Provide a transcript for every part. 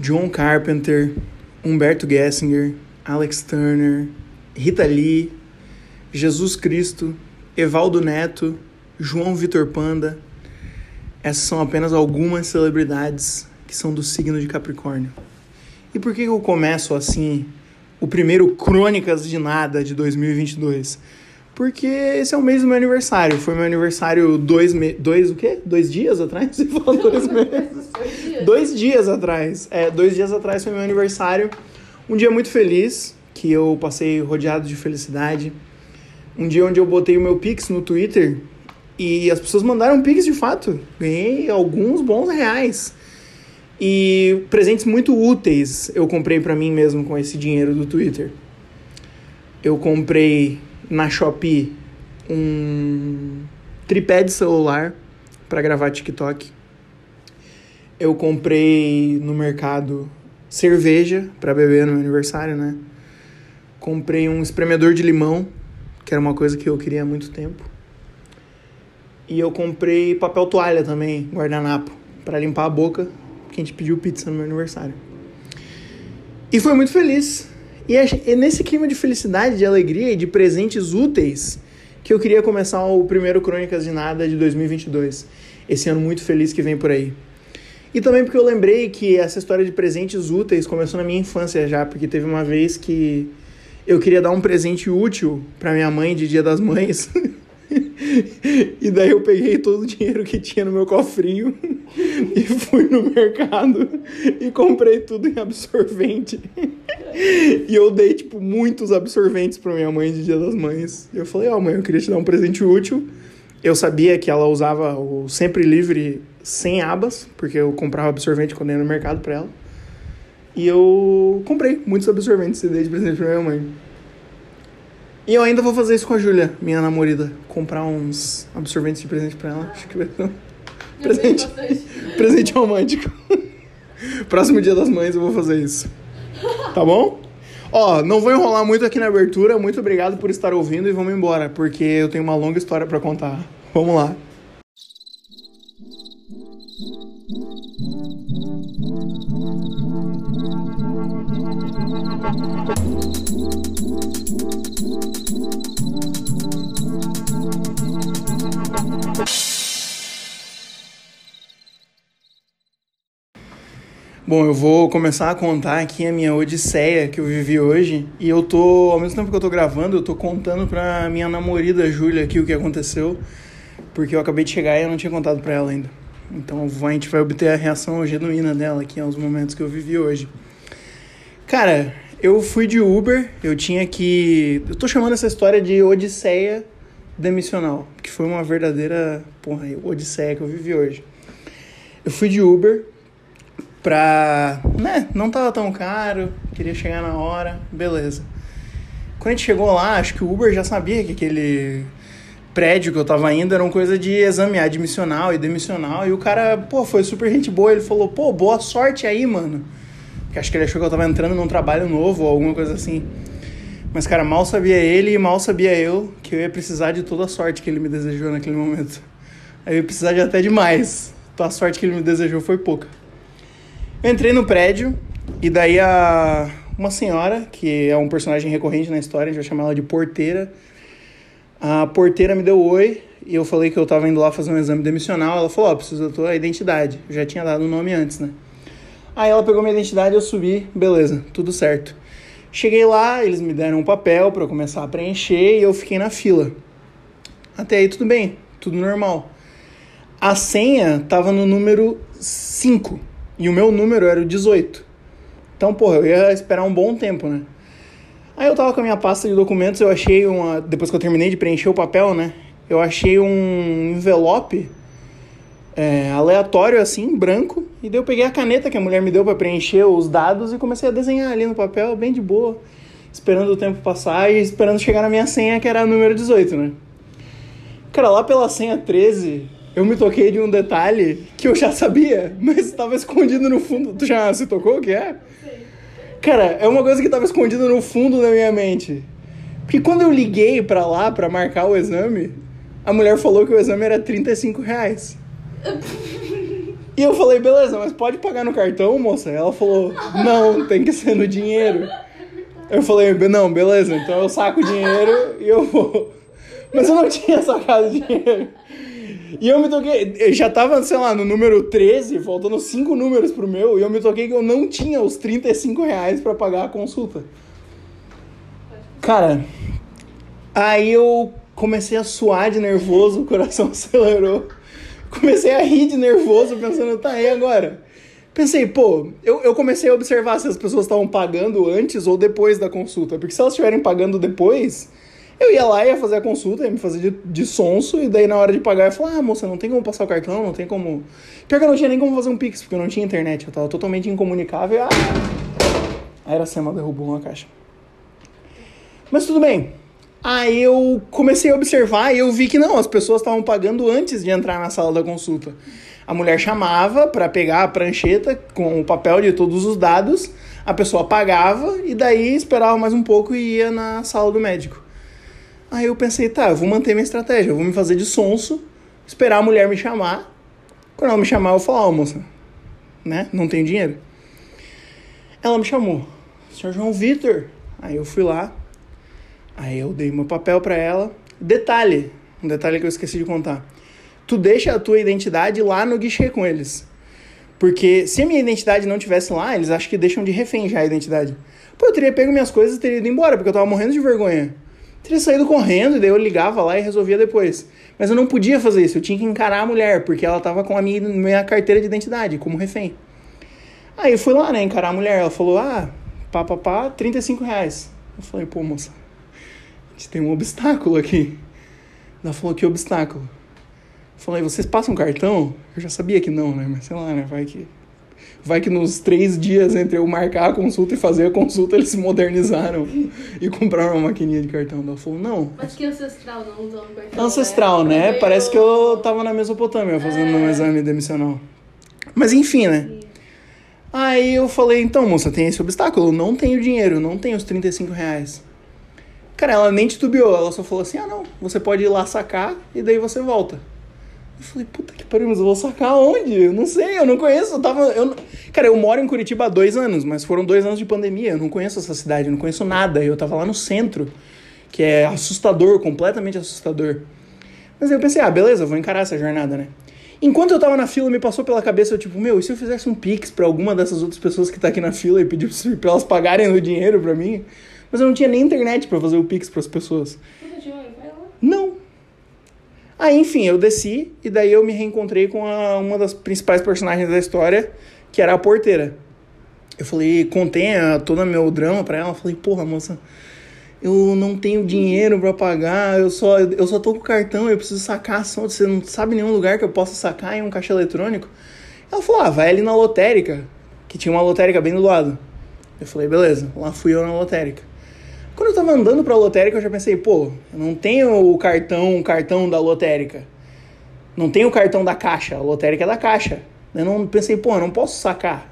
John Carpenter, Humberto Gessinger, Alex Turner, Rita Lee, Jesus Cristo, Evaldo Neto, João Vitor Panda. Essas são apenas algumas celebridades que são do signo de Capricórnio. E por que eu começo assim o primeiro Crônicas de Nada de 2022? Porque esse é o mês do meu aniversário. Foi meu aniversário dois, me... dois o quê? Dois dias atrás? Você falou dois meses? dois, dias. dois dias atrás. É, dois dias atrás foi meu aniversário. Um dia muito feliz, que eu passei rodeado de felicidade. Um dia onde eu botei o meu Pix no Twitter e as pessoas mandaram Pix de fato. Ganhei alguns bons reais. E presentes muito úteis eu comprei para mim mesmo com esse dinheiro do Twitter. Eu comprei na Shopee um tripé de celular para gravar TikTok. Eu comprei no mercado cerveja para beber no meu aniversário, né? Comprei um espremedor de limão, que era uma coisa que eu queria há muito tempo. E eu comprei papel toalha também, guardanapo, para limpar a boca, porque a gente pediu pizza no meu aniversário. E foi muito feliz. E é nesse clima de felicidade, de alegria e de presentes úteis que eu queria começar o primeiro Crônicas de Nada de 2022. Esse ano muito feliz que vem por aí. E também porque eu lembrei que essa história de presentes úteis começou na minha infância já, porque teve uma vez que eu queria dar um presente útil para minha mãe de Dia das Mães. e daí eu peguei todo o dinheiro que tinha no meu cofrinho e fui no mercado e comprei tudo em absorvente. e eu dei, tipo, muitos absorventes pra minha mãe de Dia das Mães. E eu falei, ó, oh, mãe, eu queria te dar um presente útil. Eu sabia que ela usava o Sempre Livre sem abas, porque eu comprava absorvente quando ia no mercado pra ela. E eu comprei muitos absorventes e dei de presente pra minha mãe. E eu ainda vou fazer isso com a Júlia, minha namorada. Comprar uns absorventes de presente pra ela. Acho que vai ser presente, presente romântico. Próximo dia das mães eu vou fazer isso. Tá bom? Ó, não vou enrolar muito aqui na abertura. Muito obrigado por estar ouvindo e vamos embora, porque eu tenho uma longa história para contar. Vamos lá. Bom, eu vou começar a contar aqui a minha odisseia que eu vivi hoje. E eu tô, ao mesmo tempo que eu tô gravando, eu tô contando pra minha namorada Júlia aqui o que aconteceu. Porque eu acabei de chegar e eu não tinha contado pra ela ainda. Então a gente vai obter a reação genuína dela aqui aos momentos que eu vivi hoje. Cara, eu fui de Uber, eu tinha que. Eu tô chamando essa história de odisseia demissional, que foi uma verdadeira, porra, odisseia que eu vivi hoje. Eu fui de Uber, pra. né, não tava tão caro, queria chegar na hora, beleza. Quando a gente chegou lá, acho que o Uber já sabia que aquele prédio que eu tava indo era uma coisa de exame admissional e demissional. E o cara, pô, foi super gente boa. Ele falou, pô, boa sorte aí, mano. Porque acho que ele achou que eu tava entrando num trabalho novo ou alguma coisa assim. Mas, cara, mal sabia ele e mal sabia eu que eu ia precisar de toda a sorte que ele me desejou naquele momento. Eu ia precisar de até demais. Então a sorte que ele me desejou foi pouca. Eu entrei no prédio e daí a uma senhora, que é um personagem recorrente na história, a gente vai chamar ela de porteira. A porteira me deu oi e eu falei que eu tava indo lá fazer um exame demissional. Ela falou: Ó, oh, preciso da tua identidade. Eu já tinha dado o nome antes, né? Aí ela pegou minha identidade, eu subi, beleza, tudo certo. Cheguei lá, eles me deram um papel para começar a preencher e eu fiquei na fila. Até aí tudo bem, tudo normal. A senha tava no número 5. E o meu número era o 18. Então, porra, eu ia esperar um bom tempo, né? Aí eu tava com a minha pasta de documentos, eu achei uma. Depois que eu terminei de preencher o papel, né? Eu achei um envelope é, aleatório, assim, branco. E daí eu peguei a caneta que a mulher me deu para preencher os dados e comecei a desenhar ali no papel, bem de boa. Esperando o tempo passar e esperando chegar na minha senha, que era a número 18, né? Cara, lá pela senha 13, eu me toquei de um detalhe que eu já sabia, mas estava escondido no fundo. Tu já se tocou o que é? Cara, é uma coisa que estava escondida no fundo da minha mente. Porque quando eu liguei para lá para marcar o exame, a mulher falou que o exame era 35 reais. E eu falei, beleza, mas pode pagar no cartão, moça? Ela falou, não, tem que ser no dinheiro. Eu falei, não, beleza, então eu saco o dinheiro e eu vou. Mas eu não tinha sacado dinheiro. E eu me toquei, eu já tava, sei lá, no número 13, faltando 5 números pro meu, e eu me toquei que eu não tinha os 35 reais pra pagar a consulta. Cara, aí eu comecei a suar de nervoso, o coração acelerou. Comecei a rir de nervoso, pensando, tá aí agora. Pensei, pô, eu, eu comecei a observar se as pessoas estavam pagando antes ou depois da consulta. Porque se elas estiverem pagando depois, eu ia lá, ia fazer a consulta, ia me fazer de, de sonso, e daí na hora de pagar eu ia falar, ah, moça, não tem como passar o cartão, não tem como. Pior que eu não tinha nem como fazer um Pix, porque eu não tinha internet, eu tava totalmente incomunicável. Ah! Aí era Sema derrubou uma caixa. Mas tudo bem. Aí eu comecei a observar e eu vi que não, as pessoas estavam pagando antes de entrar na sala da consulta. A mulher chamava para pegar a prancheta com o papel de todos os dados, a pessoa pagava e daí esperava mais um pouco e ia na sala do médico. Aí eu pensei, tá, eu vou manter minha estratégia, eu vou me fazer de sonso, esperar a mulher me chamar. Quando ela me chamar, eu falar, ó, oh, moça, né, não tenho dinheiro. Ela me chamou, senhor João Vitor. Aí eu fui lá, Aí eu dei meu papel para ela. Detalhe, um detalhe que eu esqueci de contar. Tu deixa a tua identidade lá no guichê com eles. Porque se a minha identidade não tivesse lá, eles acham que deixam de refém já a identidade. Pô, eu teria pego minhas coisas e teria ido embora, porque eu tava morrendo de vergonha. Teria saído correndo, e daí eu ligava lá e resolvia depois. Mas eu não podia fazer isso, eu tinha que encarar a mulher, porque ela tava com a minha, minha carteira de identidade, como refém. Aí eu fui lá, né, encarar a mulher. Ela falou, ah, pá, pá, pá, 35 reais. Eu falei, pô, moça, gente tem um obstáculo aqui. Ela falou, que obstáculo? Eu falei, vocês passam cartão? Eu já sabia que não, né? Mas sei lá, né? Vai que. Vai que nos três dias entre eu marcar a consulta e fazer a consulta, eles se modernizaram e compraram uma maquininha de cartão. Ela falou, não. Mas que ancestral não usam cartão. Ancestral, né? né? Parece que eu tava na Mesopotâmia fazendo é. um exame demissional. Mas enfim, né? Aí eu falei, então, moça, tem esse obstáculo. Eu não tenho dinheiro, não tenho os 35 reais. Cara, ela nem titubeou, ela só falou assim: ah, não, você pode ir lá sacar e daí você volta. Eu falei, puta que pariu, mas eu vou sacar onde? Eu não sei, eu não conheço. Eu tava. Eu, cara, eu moro em Curitiba há dois anos, mas foram dois anos de pandemia. Eu não conheço essa cidade, eu não conheço nada. Eu tava lá no centro, que é assustador, completamente assustador. Mas aí eu pensei, ah, beleza, vou encarar essa jornada, né? Enquanto eu tava na fila, me passou pela cabeça, eu tipo, meu, e se eu fizesse um pix pra alguma dessas outras pessoas que tá aqui na fila e pedisse pra elas pagarem o dinheiro pra mim? Mas eu não tinha nem internet para fazer o Pix para as pessoas. Aí, enfim, eu desci e daí eu me reencontrei com a, uma das principais personagens da história, que era a porteira. Eu falei, contei a, todo o meu drama para ela. Falei, porra, moça, eu não tenho dinheiro para pagar, eu só, eu só tô com cartão, eu preciso sacar. Só, você não sabe nenhum lugar que eu possa sacar em um caixa eletrônico? Ela falou, ah, vai ali na lotérica, que tinha uma lotérica bem do lado. Eu falei, beleza, lá fui eu na lotérica. Quando eu tava andando pra lotérica, eu já pensei, pô, eu não tenho o cartão, o cartão da lotérica. Não tenho o cartão da caixa, a lotérica é da caixa. Eu não pensei, pô, eu não posso sacar.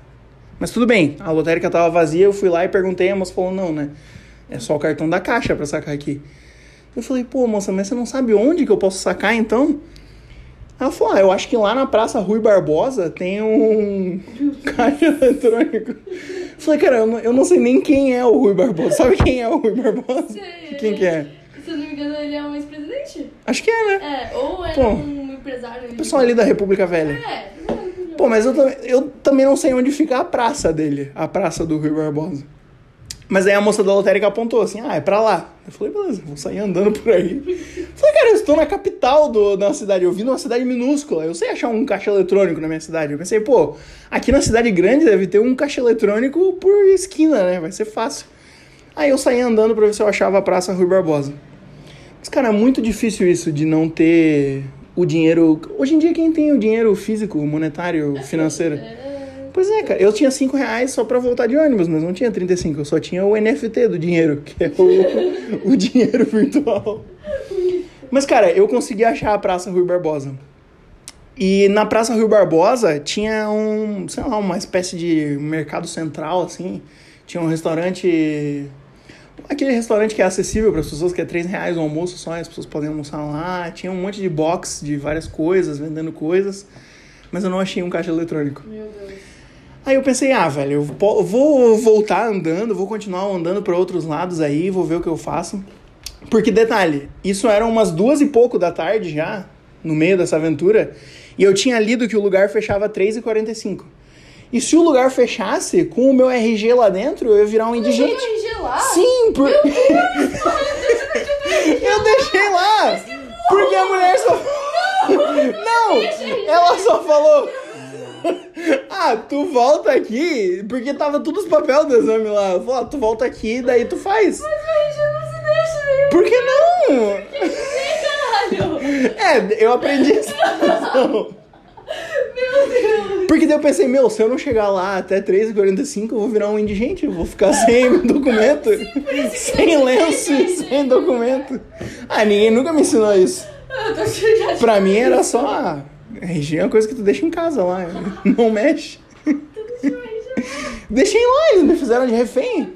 Mas tudo bem, a lotérica tava vazia, eu fui lá e perguntei, a moça falou, não, né? É só o cartão da caixa para sacar aqui. Eu falei, pô, moça, mas você não sabe onde que eu posso sacar então? Ela falou, ah, eu acho que lá na Praça Rui Barbosa tem um caixa eletrônico. Eu falei, cara, eu não, sei nem quem é o Rui Barbosa. Sabe quem é o Rui Barbosa? Sei, quem que é? Se eu não me engano, ele é um ex-presidente. Acho que é, né? É, ou é um empresário. O pessoal ali da República Velha. É. Pô, mas eu, eu também não sei onde fica a praça dele, a praça do Rui Barbosa. Mas aí a moça da lotérica apontou assim, ah, é pra lá. Eu falei, beleza, vou sair andando por aí. falei, cara, eu estou na capital do, da cidade, eu vim numa cidade minúscula, eu sei achar um caixa eletrônico na minha cidade. Eu pensei, pô, aqui na cidade grande deve ter um caixa eletrônico por esquina, né? Vai ser fácil. Aí eu saí andando pra ver se eu achava a Praça Rui Barbosa. Mas, cara, é muito difícil isso de não ter o dinheiro. Hoje em dia, quem tem o dinheiro físico, monetário, financeiro? Pois é, cara. Eu tinha 5 reais só pra voltar de ônibus, mas não tinha 35. Eu só tinha o NFT do dinheiro, que é o, o dinheiro virtual. Mas, cara, eu consegui achar a Praça Rui Barbosa. E na Praça Rui Barbosa tinha um, sei lá, uma espécie de mercado central, assim. Tinha um restaurante. Aquele restaurante que é acessível para as pessoas, que é 3 reais o almoço só, as pessoas podem almoçar lá. Tinha um monte de box de várias coisas, vendendo coisas. mas eu não achei um caixa eletrônico. Meu Deus. Aí eu pensei, ah, velho, eu vou voltar andando, vou continuar andando para outros lados aí, vou ver o que eu faço. Porque, detalhe, isso eram umas duas e pouco da tarde já, no meio dessa aventura, e eu tinha lido que o lugar fechava 3h45. E se o lugar fechasse, com o meu RG lá dentro, eu ia virar um indigente. Você RG lá? Sim, por... eu deixei lá, porque a mulher só... Não, ela só falou... Ah, tu volta aqui, porque tava todos os papéis do exame lá. Ela falou, ah, tu volta aqui, daí tu faz. Mas o RG não se deixa? Por que não? Caralho! É, eu aprendi essa lição. Meu Deus! Porque daí eu pensei, meu, se eu não chegar lá até 3h45, eu vou virar um indigente, eu vou ficar sem documento, sem lenço sem documento. Ah, ninguém nunca me ensinou isso. Eu tô. Pra mim era só, RG é uma coisa que tu deixa em casa lá, não mexe. Deixei lá, eles me fizeram de refém.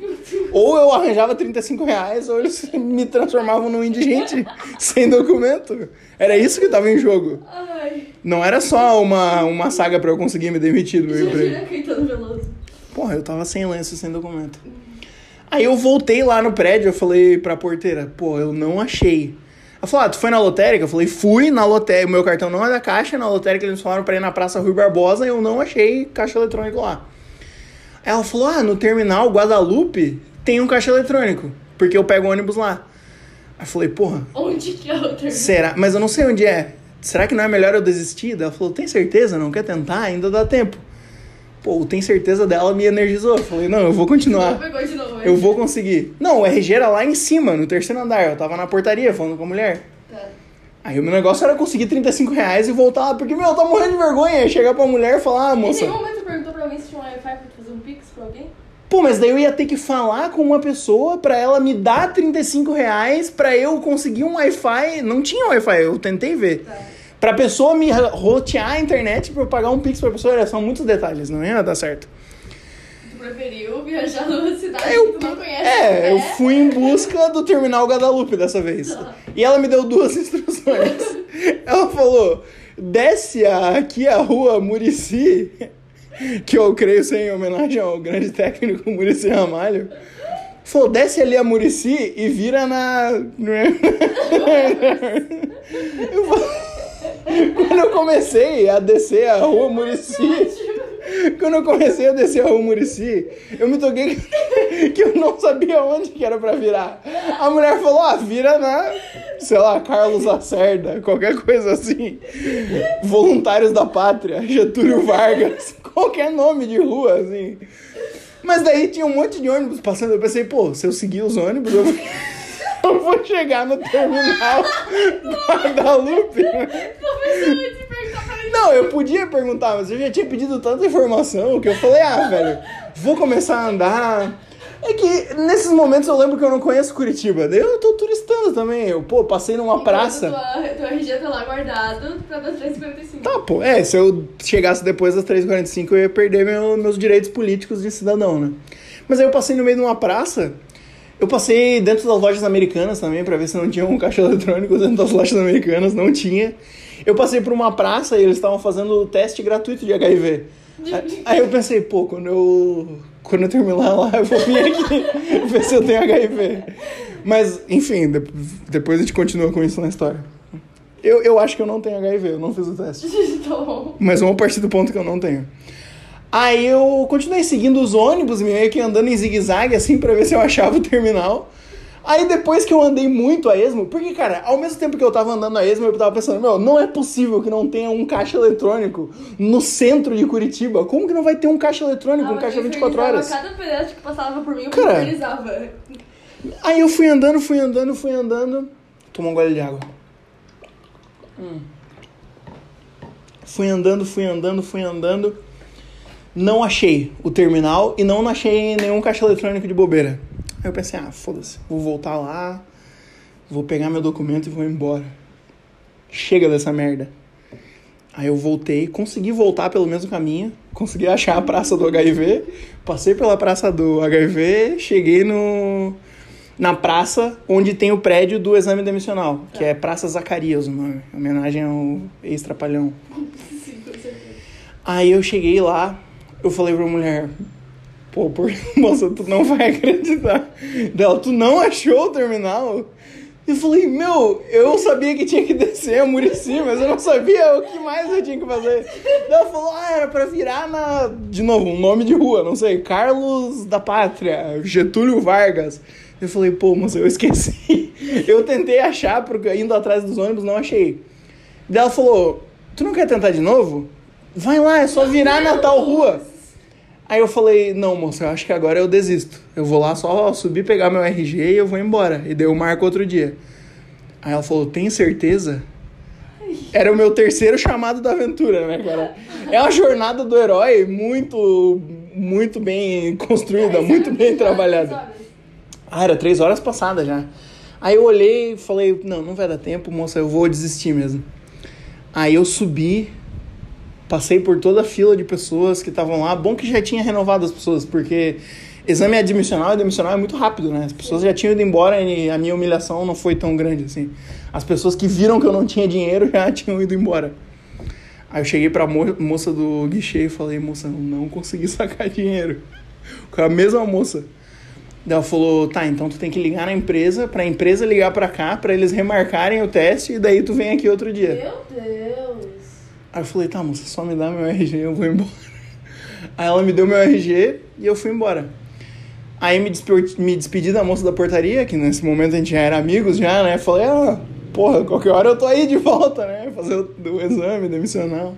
Ou eu arranjava 35 reais, ou eles me transformavam num indigente sem documento. Era isso que tava em jogo. Ai. Não era só uma, uma saga pra eu conseguir me demitir do meu emprego. Veloso. Porra, eu tava sem lenço, sem documento. Aí eu voltei lá no prédio, eu falei pra porteira, pô, eu não achei. Ela falou, ah, tu foi na lotérica? Eu falei, fui na lotérica, o meu cartão não é da caixa, na lotérica eles falaram pra ir na Praça Rui Barbosa e eu não achei caixa eletrônico lá. Aí ela falou, ah, no terminal Guadalupe tem um caixa eletrônico, porque eu pego ônibus lá. Aí eu falei, porra, Onde que é o terminal? será? Mas eu não sei onde é. Será que não é melhor eu desistir? Ela falou, tem certeza? Não quer tentar? Ainda dá tempo. Pô, tem certeza dela me energizou. Eu falei, não, eu vou continuar. Novo. Eu vou conseguir. Não, o RG era lá em cima, no terceiro andar. Eu tava na portaria falando com a mulher. Tá. Aí o meu negócio era conseguir 35 reais e voltar lá. Porque, meu, eu tava morrendo de vergonha. Chegar pra mulher e falar, ah, Em moça. nenhum momento perguntou pra alguém se tinha um Wi-Fi pra fazer um pix pra alguém? Pô, mas daí eu ia ter que falar com uma pessoa pra ela me dar 35 reais pra eu conseguir um Wi-Fi. Não tinha Wi-Fi, eu tentei ver. Tá. Pra pessoa me rotear a internet pra eu pagar um pix pra pessoa, são muitos detalhes, não ia dar certo. Tu preferiu viajar numa cidade Eu, que tu não conhece? é, eu né? fui em busca do terminal Guadalupe dessa vez. E ela me deu duas instruções. Ela falou: desce a- aqui a rua Murici, que eu creio ser em homenagem ao grande técnico Murici Ramalho. Falou, desce ali a Murici e vira na. Eu falei- Quando eu comecei a descer a rua Murici. Quando eu comecei a descer a rua Murici, eu me toquei que, que eu não sabia onde que era pra virar. A mulher falou, ah, vira na, sei lá, Carlos Lacerda, qualquer coisa assim. Voluntários da Pátria, Getúlio Vargas, qualquer nome de rua, assim. Mas daí tinha um monte de ônibus passando, eu pensei, pô, se eu seguir os ônibus, eu, eu vou chegar no terminal Guadalupe. Começou a te perguntar pra ele. Não, eu podia perguntar, mas eu já tinha pedido tanta informação que eu falei, ah, velho, vou começar a andar. É que nesses momentos eu lembro que eu não conheço Curitiba. Eu tô turistando também. Eu, pô, passei numa praça. Tua, teu RG tá lá guardado pra das 3h45. Tá, pô, é, se eu chegasse depois das 3h45 eu ia perder meu- meus direitos políticos de cidadão, né? Mas aí eu passei no meio de uma praça. Eu passei dentro das lojas americanas também pra ver se não tinha um caixa eletrônico dentro das lojas americanas, não tinha. Eu passei por uma praça e eles estavam fazendo teste gratuito de HIV. Aí- eu pensei, pô, quando eu quando eu terminar lá, eu vou vir aqui ver se eu tenho HIV. Mas, enfim, de- depois a gente continua com isso na história. Eu, eu acho que eu não tenho HIV, eu não fiz o teste. tá. Mas vamos partir do ponto que eu não tenho. Aí eu continuei seguindo os ônibus, meio que andando em zigue-zague, assim, pra ver se eu achava o terminal. Aí depois que eu andei muito a esmo, porque, cara, ao mesmo tempo que eu tava andando a esmo, eu tava pensando, meu, não é possível que não tenha um caixa eletrônico no centro de Curitiba. Como que não vai ter um caixa eletrônico, um Ah, caixa eu 24 horas? Cada pedaço que passava por mim, eu Cara. Aí eu fui andando, fui andando, fui andando. Toma um gole de água. Hum. Fui andando, fui andando, fui andando. Não achei o terminal e não achei nenhum caixa eletrônico de bobeira. Aí eu pensei, ah, foda-se, vou voltar lá, vou pegar meu documento e vou embora. Chega dessa merda. Aí eu voltei, consegui voltar pelo mesmo caminho, consegui achar a praça do HIV, passei pela praça do HIV, cheguei no na praça onde tem o prédio do exame demissional, que é Praça Zacarias, o nome, em homenagem ao ex-trapalhão. Aí eu cheguei lá, eu falei pra mulher, pô, por... moça, tu não vai acreditar. Dela, tu não achou o terminal? Eu falei, meu, eu sabia que tinha que descer a Murici, mas eu não sabia o que mais eu tinha que fazer. Ela falou, ah, era pra virar na. De novo, um nome de rua, não sei, Carlos da Pátria, Getúlio Vargas. Eu falei, pô, moça, eu esqueci. Eu tentei achar, porque indo atrás dos ônibus não achei. Daí ela falou, tu não quer tentar de novo? Vai lá, é só virar na tal rua. Aí eu falei, não, moça, eu acho que agora eu desisto. Eu vou lá só subir, pegar meu RG e eu vou embora. E daí eu marco outro dia. Aí ela falou, tem certeza? Era o meu terceiro chamado da aventura, né, cara? É uma jornada do herói muito, muito bem construída, muito bem trabalhada. Ah, era três horas passadas já. Aí eu olhei e falei, não, não vai dar tempo, moça, eu vou desistir mesmo. Aí eu subi, passei por toda a fila de pessoas que estavam lá. Bom que já tinha renovado as pessoas, porque exame admissional e demissional é muito rápido, né? As pessoas já tinham ido embora e a minha humilhação não foi tão grande assim. As pessoas que viram que eu não tinha dinheiro já tinham ido embora. Aí eu cheguei pra mo moça do guichê e falei, moça, não consegui sacar dinheiro. Com a mesma moça. Daí ela falou, tá, então tu tem que ligar na empresa, pra empresa ligar pra cá, pra eles remarcarem o teste e daí tu vem aqui outro dia. Meu Deus. Aí eu falei, tá, moça, só me dá meu RG eu vou embora. Aí ela me deu meu RG e eu fui embora. Aí me despedi, me despedi da moça da portaria, que nesse momento a gente já era amigos já, né? Falei, ah, porra, qualquer hora eu tô aí de volta, né? Fazer o, o exame demissional.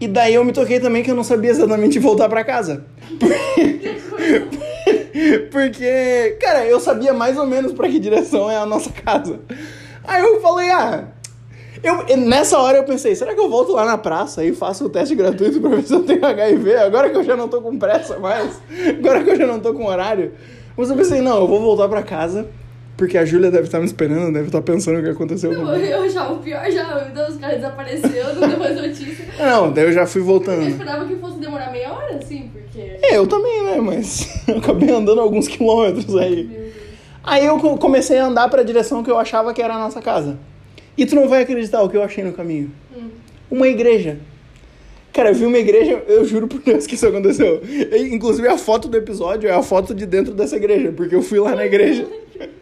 E daí eu me toquei também que eu não sabia exatamente voltar para casa. Porque, cara, eu sabia mais ou menos para que direção é a nossa casa. Aí eu falei, ah, eu, nessa hora eu pensei, será que eu volto lá na praça e faço o teste gratuito pra ver se eu tenho HIV? Agora que eu já não tô com pressa mais, agora que eu já não tô com horário. Mas eu pensei, não, eu vou voltar pra casa, porque a Júlia deve estar me esperando, deve estar pensando o que aconteceu Não, comigo. eu achava o pior já. Meu Deus, os caras desapareceram, não deu mais notícia. Não, daí eu já fui Eu voltando. esperava que fosse demorar meia hora, assim, porque. É, eu também, né? Mas eu acabei andando alguns quilômetros aí. Aí eu co- comecei a andar pra direção que eu achava que era a nossa casa. E tu não vai acreditar o que eu achei no caminho. Hum. Uma igreja. Cara, eu vi uma igreja, eu juro por Deus que isso aconteceu. E, inclusive a foto do episódio é a foto de dentro dessa igreja, porque eu fui lá na igreja.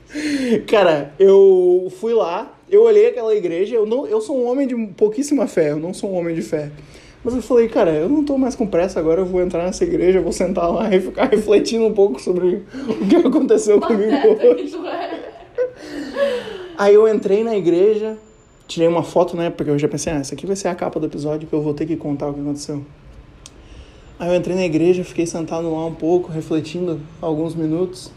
Cara, eu fui lá, eu olhei aquela igreja, eu, não, eu sou um homem de pouquíssima fé, eu não sou um homem de fé. Mas eu falei, cara, eu não tô mais com pressa agora, eu vou entrar nessa igreja, vou sentar lá e ficar refletindo um pouco sobre o que aconteceu comigo hoje. Aí eu entrei na igreja, tirei uma foto, né? Porque eu já pensei, ah, essa aqui vai ser a capa do episódio que eu vou ter que contar o que aconteceu. Aí eu entrei na igreja, fiquei sentado lá um pouco, refletindo alguns minutos.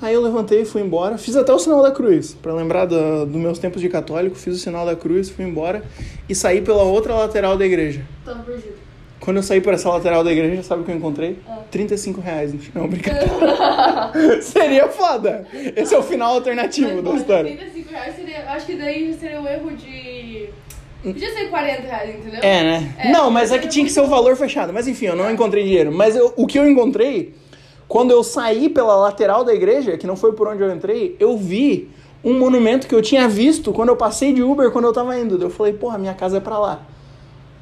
Aí eu levantei, fui embora, fiz até o sinal da cruz, para lembrar do- dos meus tempos de católico, fiz o sinal da cruz, fui embora e saí pela outra lateral da igreja. Tava perdido. Quando eu saí por essa lateral da igreja, sabe o que eu encontrei? Ah. 35 reais no final, brincadeira. Seria foda! Esse é o final alternativo da Mas, história. 35 reais seria. Acho que daí seria um erro de. Podia ser 40 reais, entendeu? É, né? É, não, mas é que tinha que ser o valor fechado. Mas enfim, eu não encontrei dinheiro. Mas eu- o que eu encontrei, quando eu saí pela lateral da igreja, que não foi por onde eu entrei, eu vi um monumento que eu tinha visto quando eu passei de Uber quando eu tava indo. Eu falei, porra, minha casa é pra lá.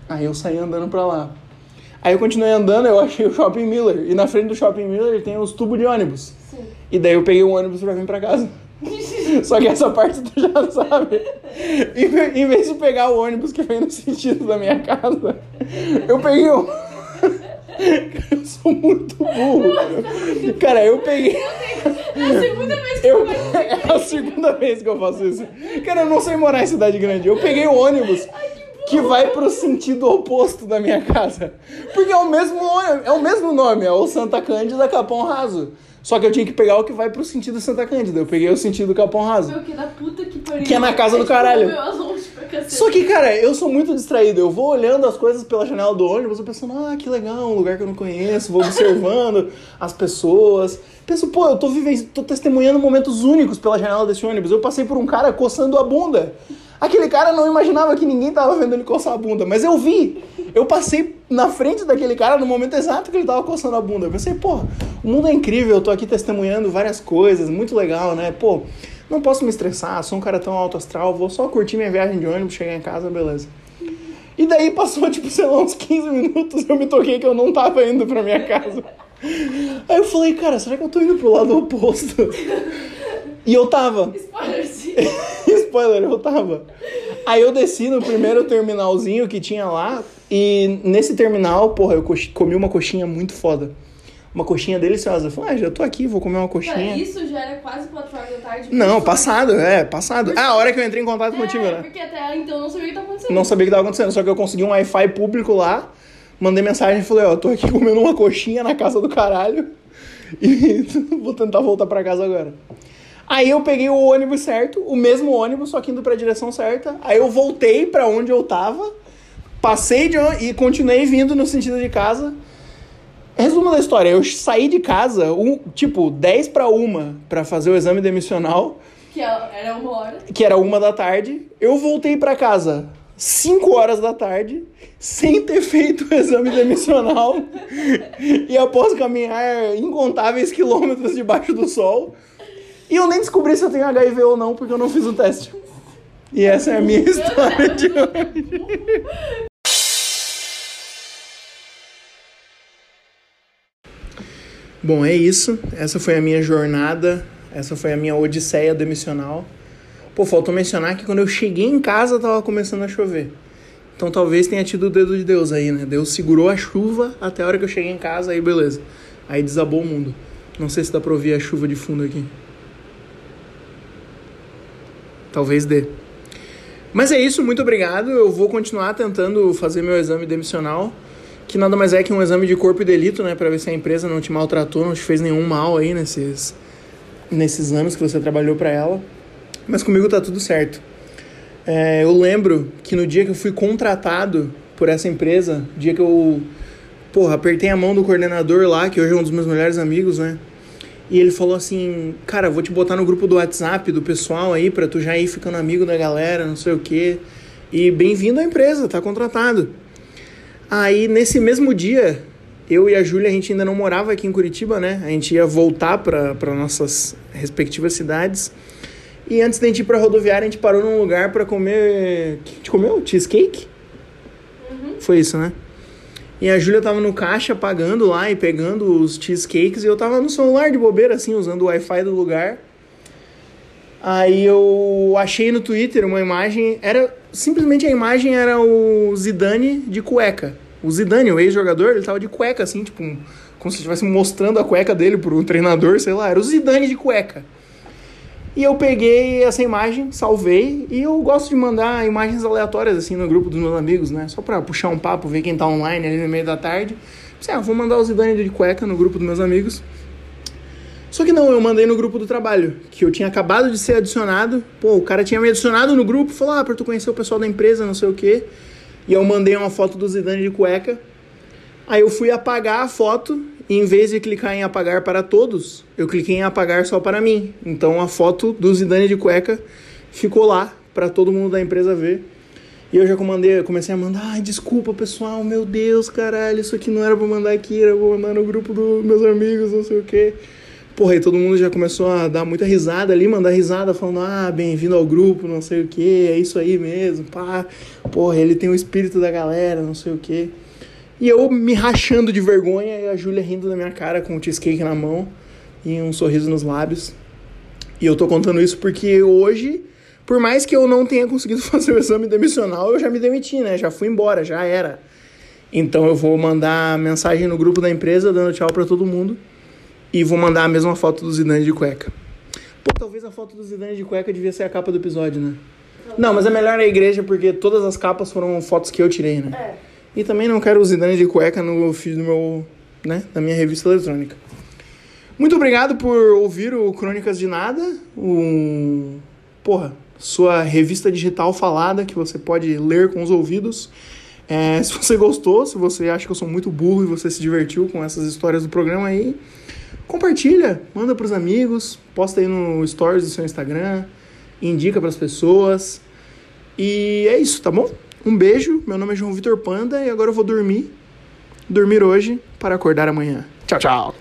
Aí eu saí andando pra lá. Aí eu continuei andando, eu achei o Shopping Miller. E na frente do Shopping Miller tem os tubos de ônibus. Sim. E daí eu peguei um ônibus pra vir pra casa. Só que essa parte tu já sabe. Em Em vez de pegar o ônibus que vem no sentido da minha casa, eu peguei um. Eu sou muito burro. Cara, eu peguei. É a segunda vez que Eu... É a segunda vez que eu faço isso. Cara, eu não sei morar em cidade grande. Eu peguei o ônibus que vai pro sentido oposto da minha casa. Porque é o mesmo ônibus, é o mesmo nome, é o Santa Cândida Capão Raso. Só que eu tinha que pegar o que vai pro sentido Santa Cândida. Eu peguei o sentido Capão Raso. Meu, que da puta que pariu. Que é na casa do tipo, caralho. Só que, cara, eu sou muito distraído. Eu vou olhando as coisas pela janela do ônibus, eu pensando, ah, que legal, um lugar que eu não conheço, vou observando as pessoas. Penso, pô, eu tô vivendo, tô testemunhando momentos únicos pela janela desse ônibus. Eu passei por um cara coçando a bunda. Aquele cara não imaginava que ninguém tava vendo ele coçar a bunda, mas eu vi. Eu passei na frente daquele cara no momento exato que ele tava coçando a bunda. Eu pensei, pô, o mundo é incrível, eu tô aqui testemunhando várias coisas, muito legal, né? Pô, não posso me estressar, sou um cara tão alto astral, vou só curtir minha viagem de ônibus, chegar em casa, beleza. E daí passou, tipo, sei lá, uns 15 minutos, eu me toquei que eu não tava indo pra minha casa. Aí eu falei, cara, será que eu tô indo pro lado oposto? E eu tava. Spoiler, sim. Spoiler, eu tava. Aí eu desci no primeiro terminalzinho que tinha lá. E nesse terminal, porra, eu comi uma coxinha muito foda. Uma coxinha deliciosa. Eu falei, ah, já tô aqui, vou comer uma Cara, coxinha. isso já era quase 4 horas da tarde. Não, passado, é, passado. Ah, a hora que eu entrei em contato É, contigo, né? porque até então eu não sabia o que tá acontecendo. Não sabia o que tava acontecendo, só que eu consegui um Wi-Fi público lá, mandei mensagem e falei, ó, tô aqui comendo uma coxinha na casa do caralho e vou tentar voltar pra casa agora. Aí eu peguei o ônibus certo, o mesmo ônibus, só que indo pra direção certa. Aí eu voltei pra onde eu tava, passei de e continuei vindo no sentido de casa. Resumo da história, eu saí de casa, um, tipo, 10 pra uma pra fazer o exame demissional Que ela- era uma hora. que era uma da tarde. Eu voltei pra casa 5 horas da tarde, sem ter feito o exame demissional. e após caminhar incontáveis quilômetros debaixo do sol. E eu nem descobri se eu tenho HIV ou não, porque eu não fiz o teste. E essa é a minha história de hoje. Bom, é isso. Essa foi a minha jornada. Essa foi a minha odisseia demissional. Pô, faltou mencionar que quando eu cheguei em casa tava começando a chover. Então talvez tenha tido o dedo de Deus aí, né? Deus segurou a chuva até a hora que eu cheguei em casa, aí beleza. Aí desabou o mundo. Não sei se dá pra ouvir a chuva de fundo aqui. Talvez dê. Mas é isso, muito obrigado. Eu vou continuar tentando fazer meu exame demissional, que nada mais é que um exame de corpo e delito, né, Pra ver se a empresa não te maltratou, não te fez nenhum mal aí nesses nesses anos que você trabalhou pra ela. Mas comigo tá tudo certo. É, eu lembro que no dia que eu fui contratado por essa empresa, dia que eu, porra, apertei a mão do coordenador lá, que hoje é um dos meus melhores amigos, né? E ele falou assim, cara, vou te botar no grupo do WhatsApp do pessoal aí pra tu já ir ficando amigo da galera, não sei o quê. E bem-vindo à empresa, tá contratado. Aí nesse mesmo dia, eu e a Júlia, a gente ainda não morava aqui em Curitiba, né? A gente ia voltar para nossas respectivas cidades. E antes da gente ir pra rodoviária, a gente parou num lugar pra comer. O que a gente comeu? Cheesecake? Foi isso, né? E a Júlia tava no caixa pagando lá e pegando os cheesecakes e eu tava no celular de bobeira, assim, usando o Wi-Fi do lugar. Aí eu achei no Twitter uma imagem, era simplesmente a imagem era o Zidane de cueca. O Zidane, o ex-jogador, ele tava de cueca assim, tipo, um- como se estivesse mostrando a cueca dele pro treinador, sei lá, era o Zidane de cueca. E eu peguei essa imagem, salvei, e eu gosto de mandar imagens aleatórias assim no grupo dos meus amigos, né? Só pra puxar um papo, ver quem tá online ali no meio da tarde. Pensei, ah, vou mandar o Zidane de cueca no grupo dos meus amigos. Só que não, eu mandei no grupo do trabalho, que eu tinha acabado de ser adicionado. Pô, o cara tinha me adicionado no grupo, falou, ah, pra tu conhecer o pessoal da empresa, não sei o quê. E eu mandei uma foto do Zidane de cueca. Aí eu fui apagar a foto em vez de clicar em apagar para todos, eu cliquei em apagar só para mim. Então a foto do Zidane de cueca ficou lá para todo mundo da empresa ver. E eu já comandei, comecei a mandar, ai, desculpa pessoal, meu Deus, caralho, isso aqui não era pra mandar aqui, era pra mandar no grupo dos meus amigos, não sei o quê. Porra, aí todo mundo já começou a dar muita risada ali, mandar risada, falando, ah, bem-vindo ao grupo, não sei o quê, é isso aí mesmo, pá. Porra, ele tem o espírito da galera, não sei o quê. E eu me rachando de vergonha e a Júlia rindo na minha cara com o cheesecake na mão e um sorriso nos lábios. E eu tô contando isso porque hoje, por mais que eu não tenha conseguido fazer o exame demissional, eu já me demiti, né? Já fui embora, já era. Então eu vou mandar mensagem no grupo da empresa dando tchau pra todo mundo e vou mandar a mesma foto do Zidane de cueca. Pô, talvez a foto do Zidane de cueca devia ser a capa do episódio, né? Não, mas é melhor a igreja porque todas as capas foram fotos que eu tirei, né? É. E também não quero o Zidane de cueca no feed do meu, né, da minha revista eletrônica. Muito obrigado por ouvir o Crônicas de Nada, um, porra, sua revista digital falada que você pode ler com os ouvidos. É, se você gostou, se você acha que eu sou muito burro e você se divertiu com essas histórias do programa aí, compartilha, manda pros amigos, posta aí no stories do seu Instagram, indica pras pessoas. E é isso, tá bom? Um beijo, meu nome é João Vitor Panda e agora eu vou dormir. Dormir hoje para acordar amanhã. Tchau, tchau.